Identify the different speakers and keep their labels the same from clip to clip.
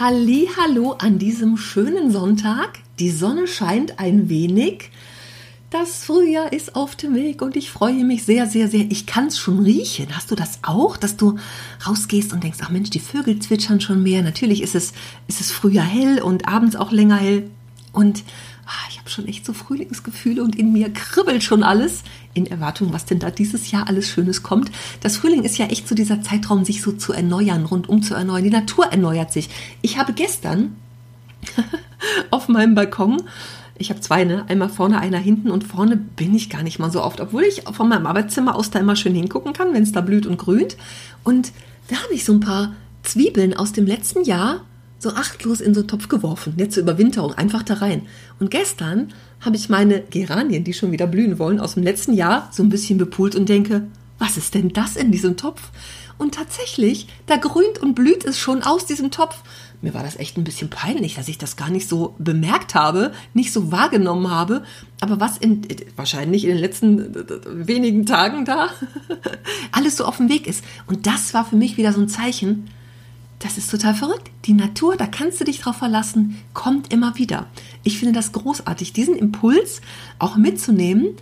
Speaker 1: Hallo an diesem schönen Sonntag. Die Sonne scheint ein wenig. Das Frühjahr ist auf dem Weg und ich freue mich sehr, sehr, sehr. Ich kann es schon riechen. Hast du das auch, dass du rausgehst und denkst, ach Mensch, die Vögel zwitschern schon mehr. Natürlich ist es, ist es Frühjahr hell und abends auch länger hell. Und ah, ich habe schon echt so Frühlingsgefühle und in mir kribbelt schon alles in Erwartung, was denn da dieses Jahr alles Schönes kommt. Das Frühling ist ja echt so dieser Zeitraum, sich so zu erneuern, rundum zu erneuern. Die Natur erneuert sich. Ich habe gestern auf meinem Balkon ich habe zwei, ne? Einmal vorne, einer hinten und vorne bin ich gar nicht mal so oft, obwohl ich von meinem Arbeitszimmer aus da immer schön hingucken kann, wenn es da blüht und grünt. Und da habe ich so ein paar Zwiebeln aus dem letzten Jahr so achtlos in so einen Topf geworfen, jetzt zur Überwinterung, einfach da rein. Und gestern habe ich meine Geranien, die schon wieder blühen wollen, aus dem letzten Jahr so ein bisschen bepult und denke, was ist denn das in diesem Topf? Und tatsächlich, da grünt und blüht es schon aus diesem Topf. Mir war das echt ein bisschen peinlich, dass ich das gar nicht so bemerkt habe, nicht so wahrgenommen habe. Aber was in, wahrscheinlich in den letzten wenigen Tagen da alles so auf dem Weg ist. Und das war für mich wieder so ein Zeichen, das ist total verrückt. Die Natur, da kannst du dich drauf verlassen, kommt immer wieder. Ich finde das großartig, diesen Impuls auch mitzunehmen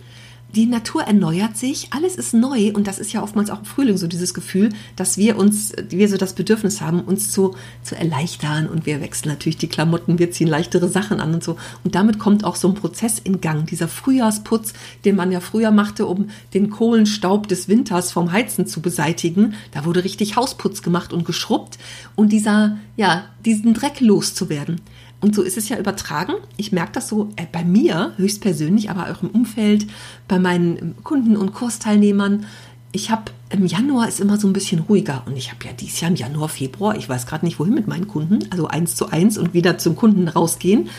Speaker 1: die Natur erneuert sich, alles ist neu und das ist ja oftmals auch im Frühling so dieses Gefühl, dass wir uns, wir so das Bedürfnis haben, uns zu, zu erleichtern und wir wechseln natürlich die Klamotten, wir ziehen leichtere Sachen an und so. Und damit kommt auch so ein Prozess in Gang, dieser Frühjahrsputz, den man ja früher machte, um den Kohlenstaub des Winters vom Heizen zu beseitigen. Da wurde richtig Hausputz gemacht und geschrubbt und dieser, ja, diesen Dreck loszuwerden. Und so ist es ja übertragen. Ich merke das so äh, bei mir höchstpersönlich, aber auch im Umfeld, bei meinen ähm, Kunden und Kursteilnehmern. Ich habe im Januar ist immer so ein bisschen ruhiger und ich habe ja dieses Jahr im Januar, Februar, ich weiß gerade nicht wohin mit meinen Kunden, also eins zu eins und wieder zum Kunden rausgehen,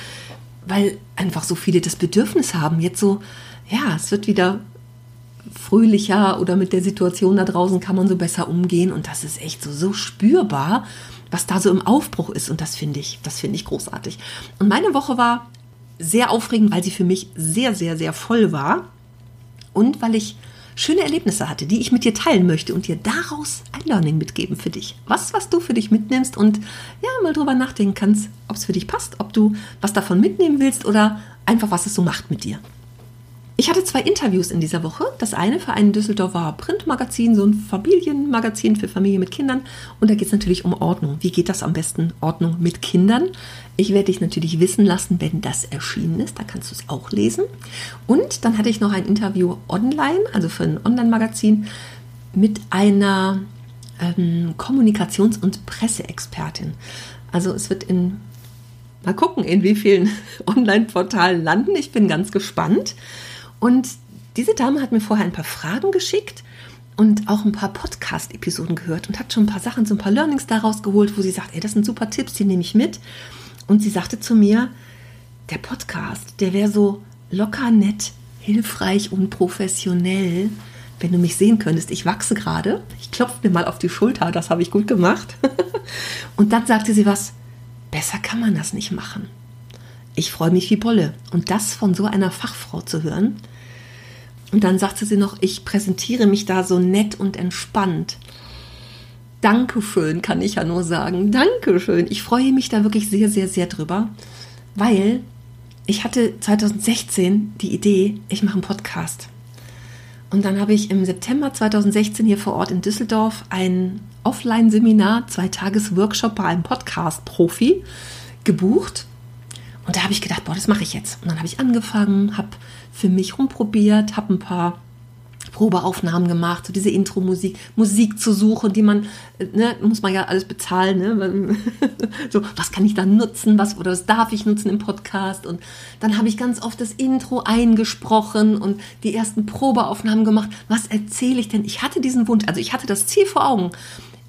Speaker 1: weil einfach so viele das Bedürfnis haben, jetzt so, ja, es wird wieder fröhlicher oder mit der Situation da draußen kann man so besser umgehen und das ist echt so, so spürbar was da so im Aufbruch ist. Und das finde ich, das finde ich großartig. Und meine Woche war sehr aufregend, weil sie für mich sehr, sehr, sehr voll war. Und weil ich schöne Erlebnisse hatte, die ich mit dir teilen möchte und dir daraus ein Learning mitgeben für dich. Was, was du für dich mitnimmst und ja, mal drüber nachdenken kannst, ob es für dich passt, ob du was davon mitnehmen willst oder einfach was es so macht mit dir. Ich hatte zwei Interviews in dieser Woche. Das eine für ein Düsseldorfer Printmagazin, so ein Familienmagazin für Familien mit Kindern. Und da geht es natürlich um Ordnung. Wie geht das am besten? Ordnung mit Kindern. Ich werde dich natürlich wissen lassen, wenn das erschienen ist. Da kannst du es auch lesen. Und dann hatte ich noch ein Interview online, also für ein Online-Magazin, mit einer ähm, Kommunikations- und Presseexpertin. Also es wird in Mal gucken, in wie vielen Online-Portalen landen. Ich bin ganz gespannt. Und diese Dame hat mir vorher ein paar Fragen geschickt und auch ein paar Podcast-Episoden gehört und hat schon ein paar Sachen, so ein paar Learnings daraus geholt, wo sie sagt, ey, das sind super Tipps, die nehme ich mit. Und sie sagte zu mir, der Podcast, der wäre so locker, nett, hilfreich und professionell, wenn du mich sehen könntest. Ich wachse gerade. Ich klopfe mir mal auf die Schulter, das habe ich gut gemacht. und dann sagte sie was, besser kann man das nicht machen. Ich freue mich wie Bolle. Und das von so einer Fachfrau zu hören. Und dann sagte sie noch, ich präsentiere mich da so nett und entspannt. Dankeschön, kann ich ja nur sagen. Dankeschön. Ich freue mich da wirklich sehr, sehr, sehr drüber, weil ich hatte 2016 die Idee, ich mache einen Podcast. Und dann habe ich im September 2016 hier vor Ort in Düsseldorf ein Offline-Seminar, zwei Tages Workshop bei einem Podcast-Profi gebucht. Und da habe ich gedacht, boah, das mache ich jetzt. Und dann habe ich angefangen, habe für mich rumprobiert, habe ein paar Probeaufnahmen gemacht, so diese Intro-Musik, Musik zu suchen, die man, ne, muss man ja alles bezahlen, ne? so, was kann ich da nutzen, was oder was darf ich nutzen im Podcast? Und dann habe ich ganz oft das Intro eingesprochen und die ersten Probeaufnahmen gemacht. Was erzähle ich denn? Ich hatte diesen Wunsch, also ich hatte das Ziel vor Augen.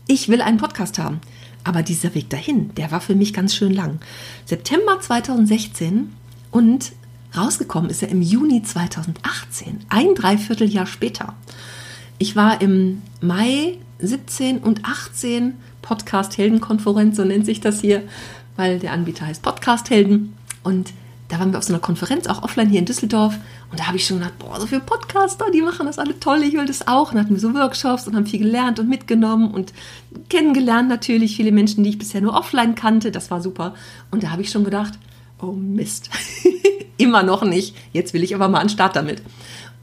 Speaker 1: Ich will einen Podcast haben. Aber dieser Weg dahin, der war für mich ganz schön lang. September 2016 und rausgekommen ist er im Juni 2018, ein Dreivierteljahr später. Ich war im Mai 17 und 18 Podcast Heldenkonferenz, so nennt sich das hier, weil der Anbieter heißt Podcast Helden. Und da waren wir auf so einer Konferenz, auch offline hier in Düsseldorf. Und da habe ich schon gedacht, boah, so viele Podcaster, die machen das alle toll, ich will das auch. Und hatten wir so Workshops und haben viel gelernt und mitgenommen und kennengelernt natürlich viele Menschen, die ich bisher nur offline kannte. Das war super. Und da habe ich schon gedacht, oh Mist, immer noch nicht. Jetzt will ich aber mal an den Start damit.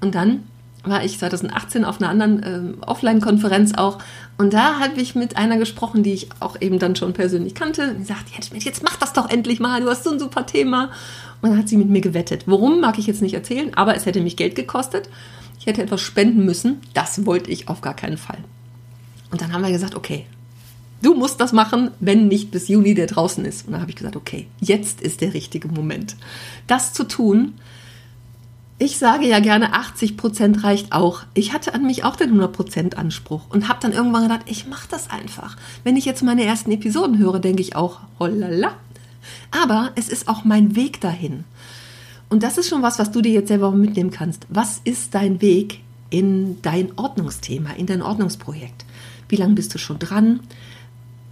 Speaker 1: Und dann war ich 2018 auf einer anderen ähm, Offline-Konferenz auch. Und da habe ich mit einer gesprochen, die ich auch eben dann schon persönlich kannte. Und die sagt, jetzt, jetzt mach das doch endlich mal, du hast so ein super Thema. Und dann hat sie mit mir gewettet. Worum, mag ich jetzt nicht erzählen, aber es hätte mich Geld gekostet. Ich hätte etwas spenden müssen. Das wollte ich auf gar keinen Fall. Und dann haben wir gesagt, okay, du musst das machen, wenn nicht bis Juni der draußen ist. Und dann habe ich gesagt, okay, jetzt ist der richtige Moment, das zu tun. Ich sage ja gerne, 80 Prozent reicht auch. Ich hatte an mich auch den 100 Prozent Anspruch und habe dann irgendwann gedacht, ich mache das einfach. Wenn ich jetzt meine ersten Episoden höre, denke ich auch, hollala, aber es ist auch mein Weg dahin. Und das ist schon was, was du dir jetzt selber mitnehmen kannst. Was ist dein Weg in dein Ordnungsthema, in dein Ordnungsprojekt? Wie lange bist du schon dran?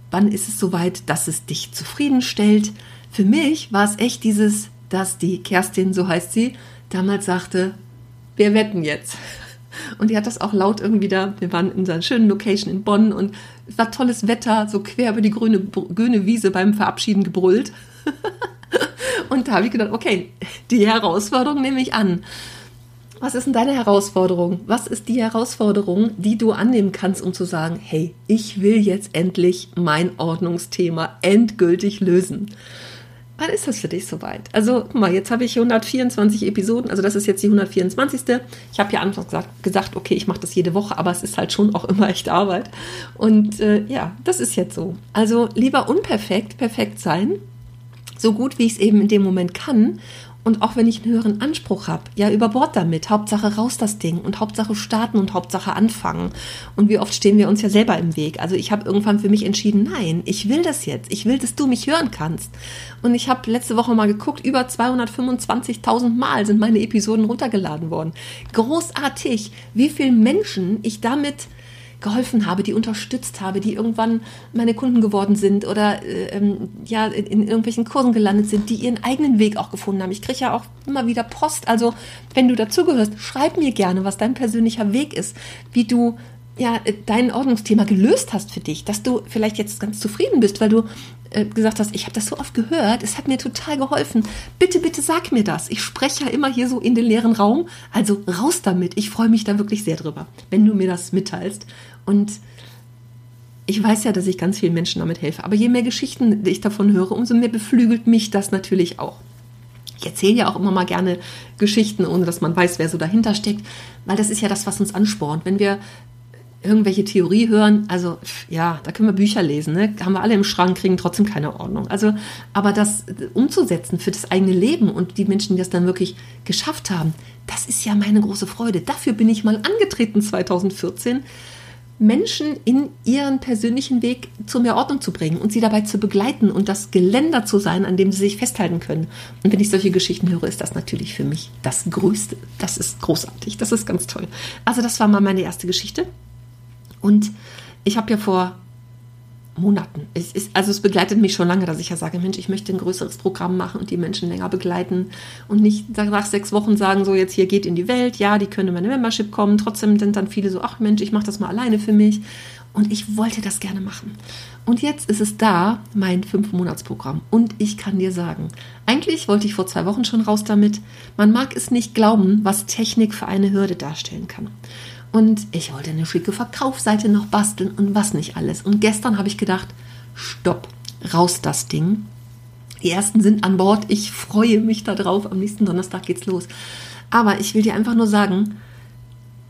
Speaker 1: Wann ist es soweit, dass es dich zufriedenstellt? Für mich war es echt dieses, dass die Kerstin, so heißt sie, damals sagte, wir wetten jetzt. Und die hat das auch laut irgendwie da, wir waren in einer schönen Location in Bonn und es war tolles Wetter, so quer über die grüne, grüne Wiese beim Verabschieden gebrüllt. und da habe ich gedacht, okay, die Herausforderung nehme ich an. Was ist denn deine Herausforderung? Was ist die Herausforderung, die du annehmen kannst, um zu sagen, hey, ich will jetzt endlich mein Ordnungsthema endgültig lösen? Wann ist das für dich soweit? Also, guck mal, jetzt habe ich 124 Episoden, also das ist jetzt die 124. Ich habe ja anfangs gesagt, gesagt, okay, ich mache das jede Woche, aber es ist halt schon auch immer echt Arbeit. Und äh, ja, das ist jetzt so. Also lieber unperfekt, perfekt sein, so gut wie ich es eben in dem Moment kann und auch wenn ich einen höheren Anspruch habe, ja, über Bord damit. Hauptsache raus das Ding und Hauptsache starten und Hauptsache anfangen. Und wie oft stehen wir uns ja selber im Weg. Also ich habe irgendwann für mich entschieden, nein, ich will das jetzt. Ich will, dass du mich hören kannst. Und ich habe letzte Woche mal geguckt, über 225.000 Mal sind meine Episoden runtergeladen worden. Großartig, wie viele Menschen ich damit geholfen habe, die unterstützt habe, die irgendwann meine Kunden geworden sind oder äh, ähm, ja in, in, irgendwelchen Kursen gelandet sind, die ihren eigenen Weg auch gefunden haben. Ich kriege ja auch immer wieder Post. Also wenn du dazugehörst, schreib mir gerne, was dein persönlicher Weg ist, wie du ja, dein Ordnungsthema gelöst hast für dich, dass du vielleicht jetzt ganz zufrieden bist, weil du äh, gesagt hast, ich habe das so oft gehört, es hat mir total geholfen. Bitte, bitte sag mir das. Ich spreche ja immer hier so in den leeren Raum. Also raus damit. Ich freue mich da wirklich sehr drüber, wenn du mir das mitteilst. Und ich weiß ja, dass ich ganz vielen Menschen damit helfe. Aber je mehr Geschichten ich davon höre, umso mehr beflügelt mich das natürlich auch. Ich erzähle ja auch immer mal gerne Geschichten, ohne dass man weiß, wer so dahinter steckt, weil das ist ja das, was uns anspornt. Wenn wir irgendwelche Theorie hören, also ja, da können wir Bücher lesen, ne? haben wir alle im Schrank, kriegen trotzdem keine Ordnung. Also, aber das umzusetzen für das eigene Leben und die Menschen, die das dann wirklich geschafft haben, das ist ja meine große Freude. Dafür bin ich mal angetreten 2014 Menschen in ihren persönlichen Weg zu mehr Ordnung zu bringen und sie dabei zu begleiten und das Geländer zu sein, an dem sie sich festhalten können. Und wenn ich solche Geschichten höre, ist das natürlich für mich das Größte. Das ist großartig, das ist ganz toll. Also das war mal meine erste Geschichte. Und ich habe ja vor Monaten. Es ist, also es begleitet mich schon lange, dass ich ja sage, Mensch, ich möchte ein größeres Programm machen und die Menschen länger begleiten und nicht nach sechs Wochen sagen, so jetzt hier geht in die Welt, ja, die können in meine Membership kommen. Trotzdem sind dann viele so, ach Mensch, ich mache das mal alleine für mich. Und ich wollte das gerne machen. Und jetzt ist es da, mein Fünf-Monats-Programm. Und ich kann dir sagen, eigentlich wollte ich vor zwei Wochen schon raus damit. Man mag es nicht glauben, was Technik für eine Hürde darstellen kann. Und ich wollte eine schicke Verkaufsseite noch basteln und was nicht alles. Und gestern habe ich gedacht, stopp, raus das Ding. Die ersten sind an Bord. Ich freue mich darauf. Am nächsten Donnerstag geht's los. Aber ich will dir einfach nur sagen,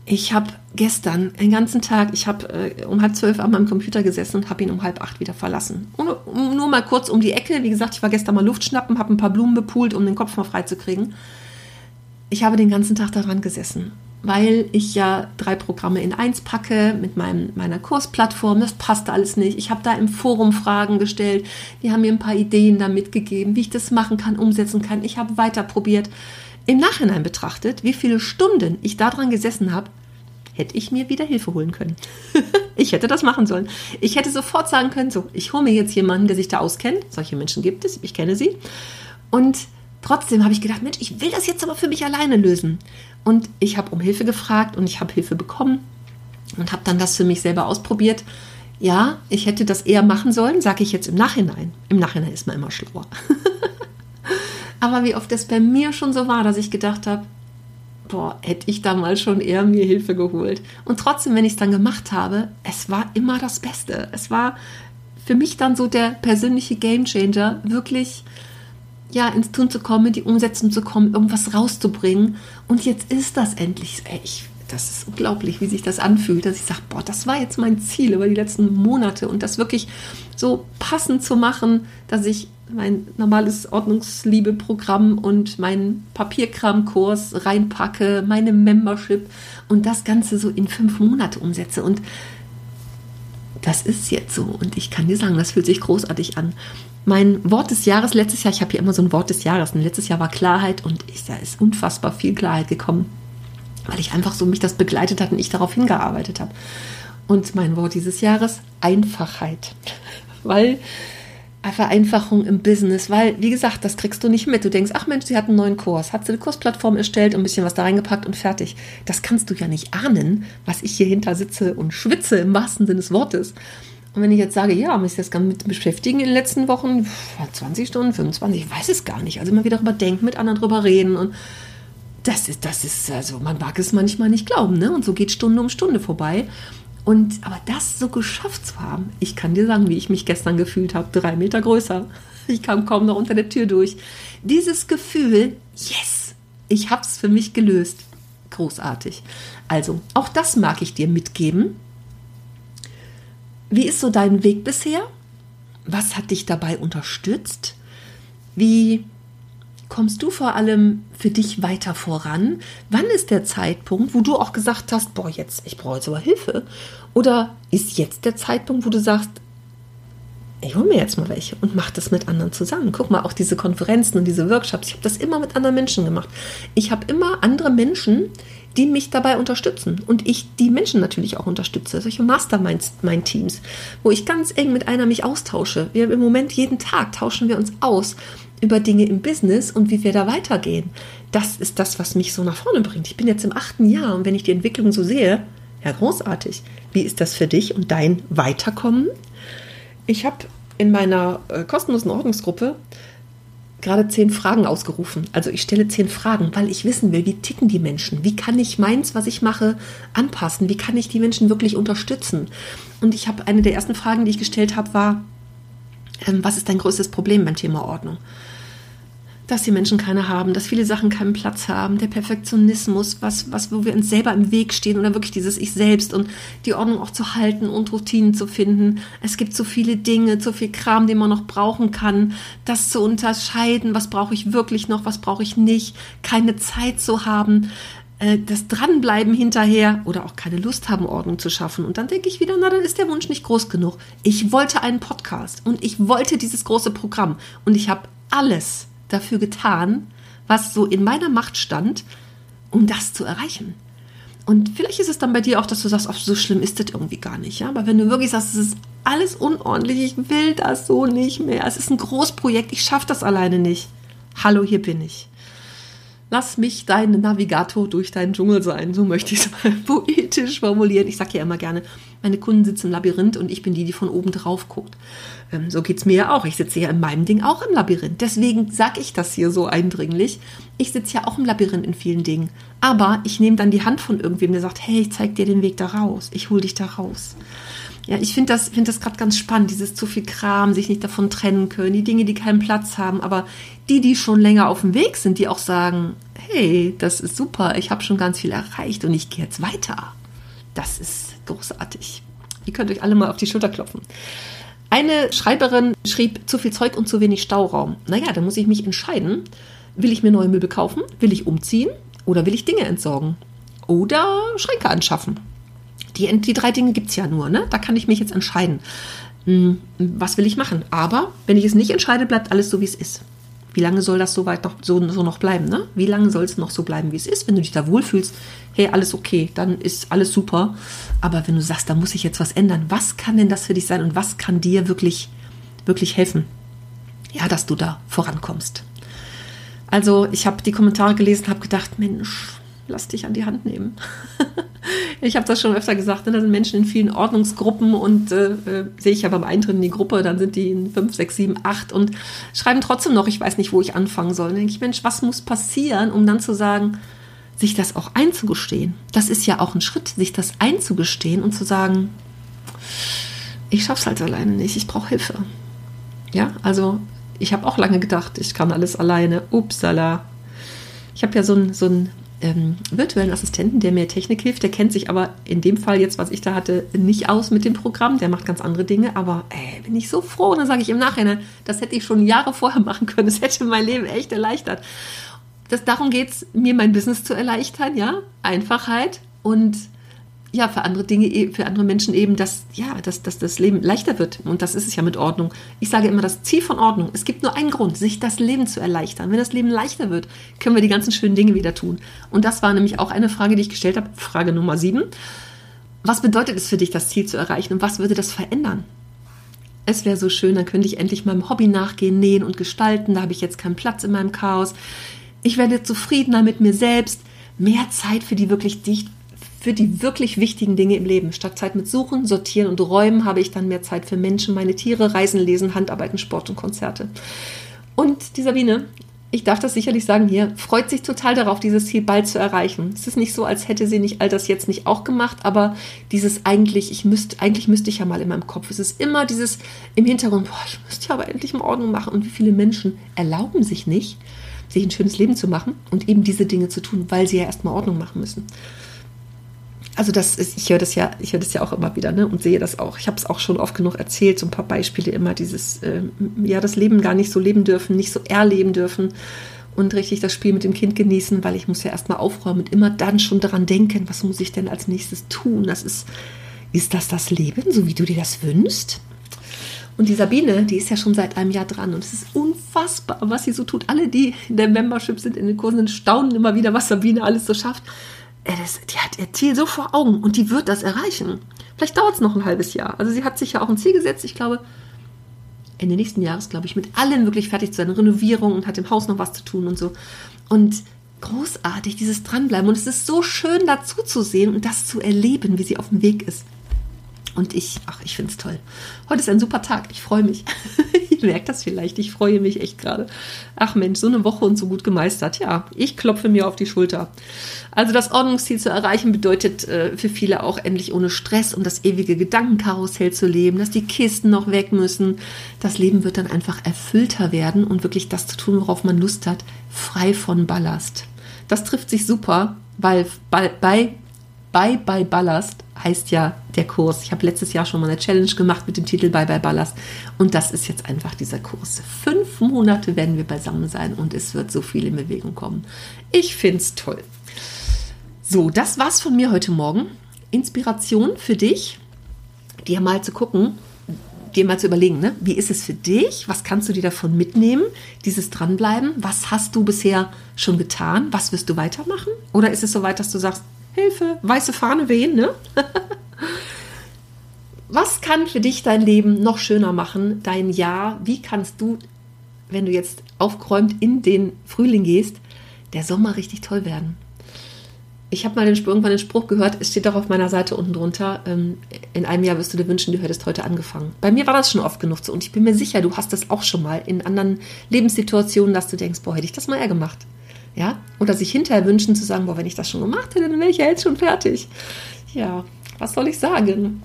Speaker 1: ich habe gestern den ganzen Tag, ich habe äh, um halb zwölf an meinem Computer gesessen und habe ihn um halb acht wieder verlassen. Nur, nur mal kurz um die Ecke. Wie gesagt, ich war gestern mal Luft schnappen, habe ein paar Blumen bepult, um den Kopf mal freizukriegen. Ich habe den ganzen Tag daran gesessen weil ich ja drei Programme in eins packe mit meinem, meiner Kursplattform. Das passte alles nicht. Ich habe da im Forum Fragen gestellt. Die haben mir ein paar Ideen da mitgegeben, wie ich das machen kann, umsetzen kann. Ich habe weiter probiert. Im Nachhinein betrachtet, wie viele Stunden ich daran gesessen habe, hätte ich mir wieder Hilfe holen können. ich hätte das machen sollen. Ich hätte sofort sagen können, so, ich hole mir jetzt jemanden, der sich da auskennt. Solche Menschen gibt es, ich kenne sie. Und trotzdem habe ich gedacht, Mensch, ich will das jetzt aber für mich alleine lösen. Und ich habe um Hilfe gefragt und ich habe Hilfe bekommen und habe dann das für mich selber ausprobiert. Ja, ich hätte das eher machen sollen, sage ich jetzt im Nachhinein. Im Nachhinein ist man immer schlauer. Aber wie oft es bei mir schon so war, dass ich gedacht habe, boah, hätte ich damals schon eher mir Hilfe geholt. Und trotzdem, wenn ich es dann gemacht habe, es war immer das Beste. Es war für mich dann so der persönliche Gamechanger, wirklich ja, ins Tun zu kommen, in die Umsetzung zu kommen, irgendwas rauszubringen. Und jetzt ist das endlich. Ey, ich, das ist unglaublich, wie sich das anfühlt, dass ich sage, boah, das war jetzt mein Ziel über die letzten Monate und das wirklich so passend zu machen, dass ich mein normales Ordnungsliebe-Programm und meinen Papierkramkurs reinpacke, meine Membership und das Ganze so in fünf Monate umsetze. Und das ist jetzt so. Und ich kann dir sagen, das fühlt sich großartig an. Mein Wort des Jahres letztes Jahr, ich habe hier immer so ein Wort des Jahres, und letztes Jahr war Klarheit und ich, da ist unfassbar viel Klarheit gekommen, weil ich einfach so mich das begleitet hat und ich darauf hingearbeitet habe. Und mein Wort dieses Jahres, Einfachheit. weil Vereinfachung im Business, weil, wie gesagt, das kriegst du nicht mit. Du denkst, ach Mensch, sie hat einen neuen Kurs, hat sie eine Kursplattform erstellt und ein bisschen was da reingepackt und fertig. Das kannst du ja nicht ahnen, was ich hier hinter sitze und schwitze im wahrsten Sinne des Wortes. Und wenn ich jetzt sage, ja, muss ich das ganz mit beschäftigen in den letzten Wochen, 20 Stunden, 25, ich weiß es gar nicht. Also immer wieder darüber denken, mit anderen drüber reden und das ist, das ist, also man mag es manchmal nicht glauben, ne? Und so geht Stunde um Stunde vorbei. Und aber das so geschafft zu haben, ich kann dir sagen, wie ich mich gestern gefühlt habe, drei Meter größer. Ich kam kaum noch unter der Tür durch. Dieses Gefühl, yes, ich habe es für mich gelöst. Großartig. Also, auch das mag ich dir mitgeben. Wie ist so dein Weg bisher? Was hat dich dabei unterstützt? Wie kommst du vor allem für dich weiter voran? Wann ist der Zeitpunkt, wo du auch gesagt hast, boah, jetzt, ich brauche jetzt aber Hilfe? Oder ist jetzt der Zeitpunkt, wo du sagst, ich hole mir jetzt mal welche und mache das mit anderen zusammen. Guck mal, auch diese Konferenzen und diese Workshops, ich habe das immer mit anderen Menschen gemacht. Ich habe immer andere Menschen, die mich dabei unterstützen und ich die Menschen natürlich auch unterstütze. Solche Mastermind-Teams, wo ich ganz eng mit einer mich austausche. Wir im Moment jeden Tag tauschen wir uns aus über Dinge im Business und wie wir da weitergehen. Das ist das, was mich so nach vorne bringt. Ich bin jetzt im achten Jahr und wenn ich die Entwicklung so sehe, ja großartig. Wie ist das für dich und dein Weiterkommen? Ich habe in meiner äh, kostenlosen Ordnungsgruppe gerade zehn Fragen ausgerufen. Also ich stelle zehn Fragen, weil ich wissen will, wie ticken die Menschen? Wie kann ich meins, was ich mache, anpassen? Wie kann ich die Menschen wirklich unterstützen? Und ich habe eine der ersten Fragen, die ich gestellt habe, war, ähm, was ist dein größtes Problem beim Thema Ordnung? Dass die Menschen keine haben, dass viele Sachen keinen Platz haben, der Perfektionismus, was, was, wo wir uns selber im Weg stehen oder wirklich dieses Ich selbst und die Ordnung auch zu halten und Routinen zu finden. Es gibt so viele Dinge, so viel Kram, den man noch brauchen kann, das zu unterscheiden, was brauche ich wirklich noch, was brauche ich nicht, keine Zeit zu haben, äh, das Dranbleiben hinterher oder auch keine Lust haben, Ordnung zu schaffen. Und dann denke ich wieder, na, dann ist der Wunsch nicht groß genug. Ich wollte einen Podcast und ich wollte dieses große Programm und ich habe alles dafür getan, was so in meiner Macht stand, um das zu erreichen. Und vielleicht ist es dann bei dir auch, dass du sagst, ach, so schlimm ist das irgendwie gar nicht. Ja? Aber wenn du wirklich sagst, es ist alles unordentlich, ich will das so nicht mehr, es ist ein Großprojekt, ich schaffe das alleine nicht. Hallo, hier bin ich. Lass mich dein Navigator durch deinen Dschungel sein, so möchte ich es mal poetisch formulieren. Ich sage ja immer gerne, meine Kunden sitzen im Labyrinth und ich bin die, die von oben drauf guckt. Ähm, so geht es mir ja auch. Ich sitze ja in meinem Ding auch im Labyrinth. Deswegen sage ich das hier so eindringlich. Ich sitze ja auch im Labyrinth in vielen Dingen. Aber ich nehme dann die Hand von irgendwem, der sagt, hey, ich zeig dir den Weg da raus. Ich hole dich da raus. Ja, ich finde das, find das gerade ganz spannend, dieses zu viel Kram, sich nicht davon trennen können, die Dinge, die keinen Platz haben, aber die, die schon länger auf dem Weg sind, die auch sagen, hey, das ist super, ich habe schon ganz viel erreicht und ich gehe jetzt weiter. Das ist großartig. Ihr könnt euch alle mal auf die Schulter klopfen. Eine Schreiberin schrieb zu viel Zeug und zu wenig Stauraum. Naja, da muss ich mich entscheiden. Will ich mir neue Möbel kaufen? Will ich umziehen? Oder will ich Dinge entsorgen? oder Schränke anschaffen. Die, die drei Dinge gibt es ja nur, ne? Da kann ich mich jetzt entscheiden. Hm, was will ich machen? Aber wenn ich es nicht entscheide, bleibt alles so, wie es ist. Wie lange soll das so weit noch, so, so noch bleiben? Ne? Wie lange soll es noch so bleiben, wie es ist? Wenn du dich da wohlfühlst, hey, alles okay, dann ist alles super. Aber wenn du sagst, da muss ich jetzt was ändern, was kann denn das für dich sein und was kann dir wirklich, wirklich helfen? Ja, dass du da vorankommst. Also, ich habe die Kommentare gelesen, habe gedacht, Mensch, lass dich an die Hand nehmen. ich habe das schon öfter gesagt, ne? da sind Menschen in vielen Ordnungsgruppen und äh, äh, sehe ich ja beim Eintritt in die Gruppe, dann sind die in 5, 6, 7, 8 und schreiben trotzdem noch, ich weiß nicht, wo ich anfangen soll. Dann denke ich, Mensch, was muss passieren, um dann zu sagen, sich das auch einzugestehen? Das ist ja auch ein Schritt, sich das einzugestehen und zu sagen, ich schaff's halt alleine nicht, ich brauche Hilfe. Ja, also ich habe auch lange gedacht, ich kann alles alleine. Upsala. Ich habe ja so ein, so ein ähm, virtuellen Assistenten, der mir Technik hilft. Der kennt sich aber in dem Fall jetzt, was ich da hatte, nicht aus mit dem Programm. Der macht ganz andere Dinge. Aber ey, bin ich so froh. Und dann sage ich im Nachhinein, das hätte ich schon Jahre vorher machen können. Das hätte mein Leben echt erleichtert. Das, darum geht es, mir mein Business zu erleichtern, ja. Einfachheit und ja, für andere Dinge, e, für andere Menschen eben, dass, ja, dass, dass das Leben leichter wird. Und das ist es ja mit Ordnung. Ich sage immer, das Ziel von Ordnung, es gibt nur einen Grund, sich das Leben zu erleichtern. Wenn das Leben leichter wird, können wir die ganzen schönen Dinge wieder tun. Und das war nämlich auch eine Frage, die ich gestellt habe, Frage Nummer sieben. Was bedeutet es für dich, das Ziel zu erreichen und was würde das verändern? Es wäre so schön, dann könnte ich endlich meinem Hobby nachgehen, nähen und gestalten. Da habe ich jetzt keinen Platz in meinem Chaos. Ich werde zufriedener mit mir selbst. Mehr Zeit für die wirklich dicht für die wirklich wichtigen Dinge im Leben. Statt Zeit mit Suchen, Sortieren und Räumen habe ich dann mehr Zeit für Menschen, meine Tiere, Reisen, Lesen, Handarbeiten, Sport und Konzerte. Und die Sabine, ich darf das sicherlich sagen hier, freut sich total darauf, dieses Ziel bald zu erreichen. Es ist nicht so, als hätte sie nicht all das jetzt nicht auch gemacht, aber dieses eigentlich, ich müsste, eigentlich müsste ich ja mal in meinem Kopf. Es ist immer dieses im Hintergrund, boah, ich müsste ja aber endlich mal Ordnung machen. Und wie viele Menschen erlauben sich nicht, sich ein schönes Leben zu machen und eben diese Dinge zu tun, weil sie ja erstmal Ordnung machen müssen also das ist, ich höre das ja, ich höre das ja auch immer wieder, ne, und sehe das auch. Ich habe es auch schon oft genug erzählt, so ein paar Beispiele immer dieses, äh, ja, das Leben gar nicht so leben dürfen, nicht so erleben dürfen und richtig das Spiel mit dem Kind genießen, weil ich muss ja erstmal aufräumen und immer dann schon daran denken, was muss ich denn als nächstes tun? Das ist, ist das das Leben, so wie du dir das wünschst? Und die Sabine, die ist ja schon seit einem Jahr dran und es ist unfassbar, was sie so tut. Alle, die in der Membership sind, in den Kursen, staunen immer wieder, was Sabine alles so schafft das, die hat ihr Ziel so vor Augen und die wird das erreichen. Vielleicht dauert es noch ein halbes Jahr. Also sie hat sich ja auch ein Ziel gesetzt. Ich glaube, Ende nächsten Jahres, glaube ich, mit allen wirklich fertig zu sein. Renovierung und hat im Haus noch was zu tun und so. Und großartig, dieses Dranbleiben. Und es ist so schön dazu zu sehen und das zu erleben, wie sie auf dem Weg ist. Und ich, ach, ich finde es toll. Heute ist ein super Tag. Ich freue mich. ich merke das vielleicht. Ich freue mich echt gerade. Ach Mensch, so eine Woche und so gut gemeistert. Ja, ich klopfe mir auf die Schulter. Also das Ordnungsziel zu erreichen bedeutet äh, für viele auch endlich ohne Stress und das ewige Gedankenkarussell zu leben, dass die Kisten noch weg müssen. Das Leben wird dann einfach erfüllter werden und wirklich das zu tun, worauf man Lust hat, frei von Ballast. Das trifft sich super, weil bei, bei Bye Bye Ballast heißt ja der Kurs. Ich habe letztes Jahr schon mal eine Challenge gemacht mit dem Titel Bye Bye Ballast und das ist jetzt einfach dieser Kurs. Fünf Monate werden wir beisammen sein und es wird so viel in Bewegung kommen. Ich finde es toll. So, das war's von mir heute Morgen. Inspiration für dich, dir mal zu gucken, dir mal zu überlegen, ne? wie ist es für dich? Was kannst du dir davon mitnehmen? Dieses Dranbleiben. Was hast du bisher schon getan? Was wirst du weitermachen? Oder ist es so weit, dass du sagst, Hilfe, weiße Fahne wehen, ne? Was kann für dich dein Leben noch schöner machen, dein Jahr? Wie kannst du, wenn du jetzt aufgeräumt in den Frühling gehst, der Sommer richtig toll werden? Ich habe mal den, irgendwann den Spruch gehört, es steht auch auf meiner Seite unten drunter, ähm, in einem Jahr wirst du dir wünschen, du hättest heute angefangen. Bei mir war das schon oft genug so und ich bin mir sicher, du hast das auch schon mal in anderen Lebenssituationen, dass du denkst, boah, hätte ich das mal eher gemacht. Ja? Oder sich hinterher wünschen zu sagen, boah, wenn ich das schon gemacht hätte, dann wäre ich ja jetzt schon fertig. Ja, was soll ich sagen?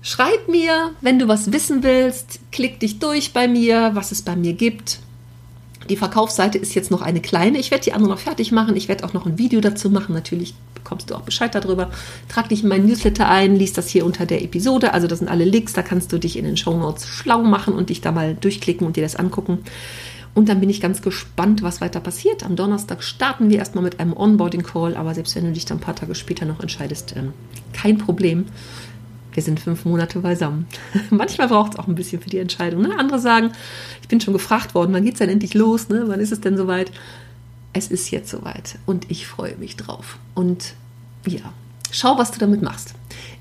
Speaker 1: Schreib mir, wenn du was wissen willst, klick dich durch bei mir, was es bei mir gibt. Die Verkaufsseite ist jetzt noch eine kleine. Ich werde die andere noch fertig machen. Ich werde auch noch ein Video dazu machen. Natürlich bekommst du auch Bescheid darüber. Trag dich in meinen Newsletter ein, liest das hier unter der Episode. Also das sind alle Links, da kannst du dich in den Show Notes schlau machen und dich da mal durchklicken und dir das angucken. Und dann bin ich ganz gespannt, was weiter passiert. Am Donnerstag starten wir erstmal mit einem Onboarding-Call, aber selbst wenn du dich dann ein paar Tage später noch entscheidest, ähm, kein Problem. Wir sind fünf Monate beisammen. Manchmal braucht es auch ein bisschen für die Entscheidung. Ne? Andere sagen, ich bin schon gefragt worden, wann geht es denn endlich los? Ne? Wann ist es denn soweit? Es ist jetzt soweit und ich freue mich drauf. Und ja, schau, was du damit machst.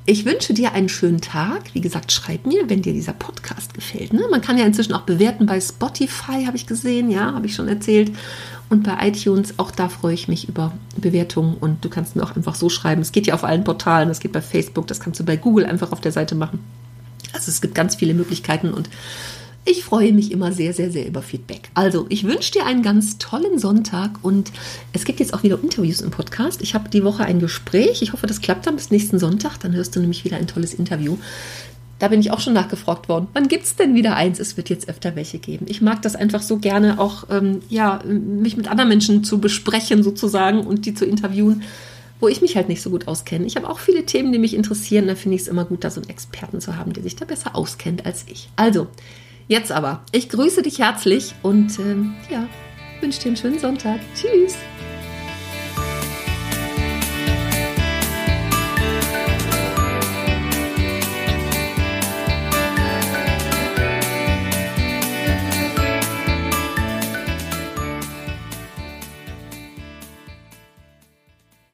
Speaker 1: Ich wünsche dir einen schönen Tag. Wie gesagt, schreib mir, wenn dir dieser Podcast gefällt. Ne? Man kann ja inzwischen auch bewerten bei Spotify, habe ich gesehen, ja, habe ich schon erzählt. Und bei iTunes, auch da freue ich mich über Bewertungen. Und du kannst mir auch einfach so schreiben. Es geht ja auf allen Portalen, das geht bei Facebook, das kannst du bei Google einfach auf der Seite machen. Also es gibt ganz viele Möglichkeiten und ich freue mich immer sehr, sehr, sehr über Feedback. Also, ich wünsche dir einen ganz tollen Sonntag und es gibt jetzt auch wieder Interviews im Podcast. Ich habe die Woche ein Gespräch. Ich hoffe, das klappt dann bis nächsten Sonntag. Dann hörst du nämlich wieder ein tolles Interview. Da bin ich auch schon nachgefragt worden. Wann gibt es denn wieder eins? Es wird jetzt öfter welche geben. Ich mag das einfach so gerne, auch ähm, ja, mich mit anderen Menschen zu besprechen sozusagen und die zu interviewen, wo ich mich halt nicht so gut auskenne. Ich habe auch viele Themen, die mich interessieren. Da finde ich es immer gut, da so einen Experten zu haben, der sich da besser auskennt als ich. Also, Jetzt aber, ich grüße dich herzlich und ähm, ja, wünsche dir einen schönen Sonntag. Tschüss.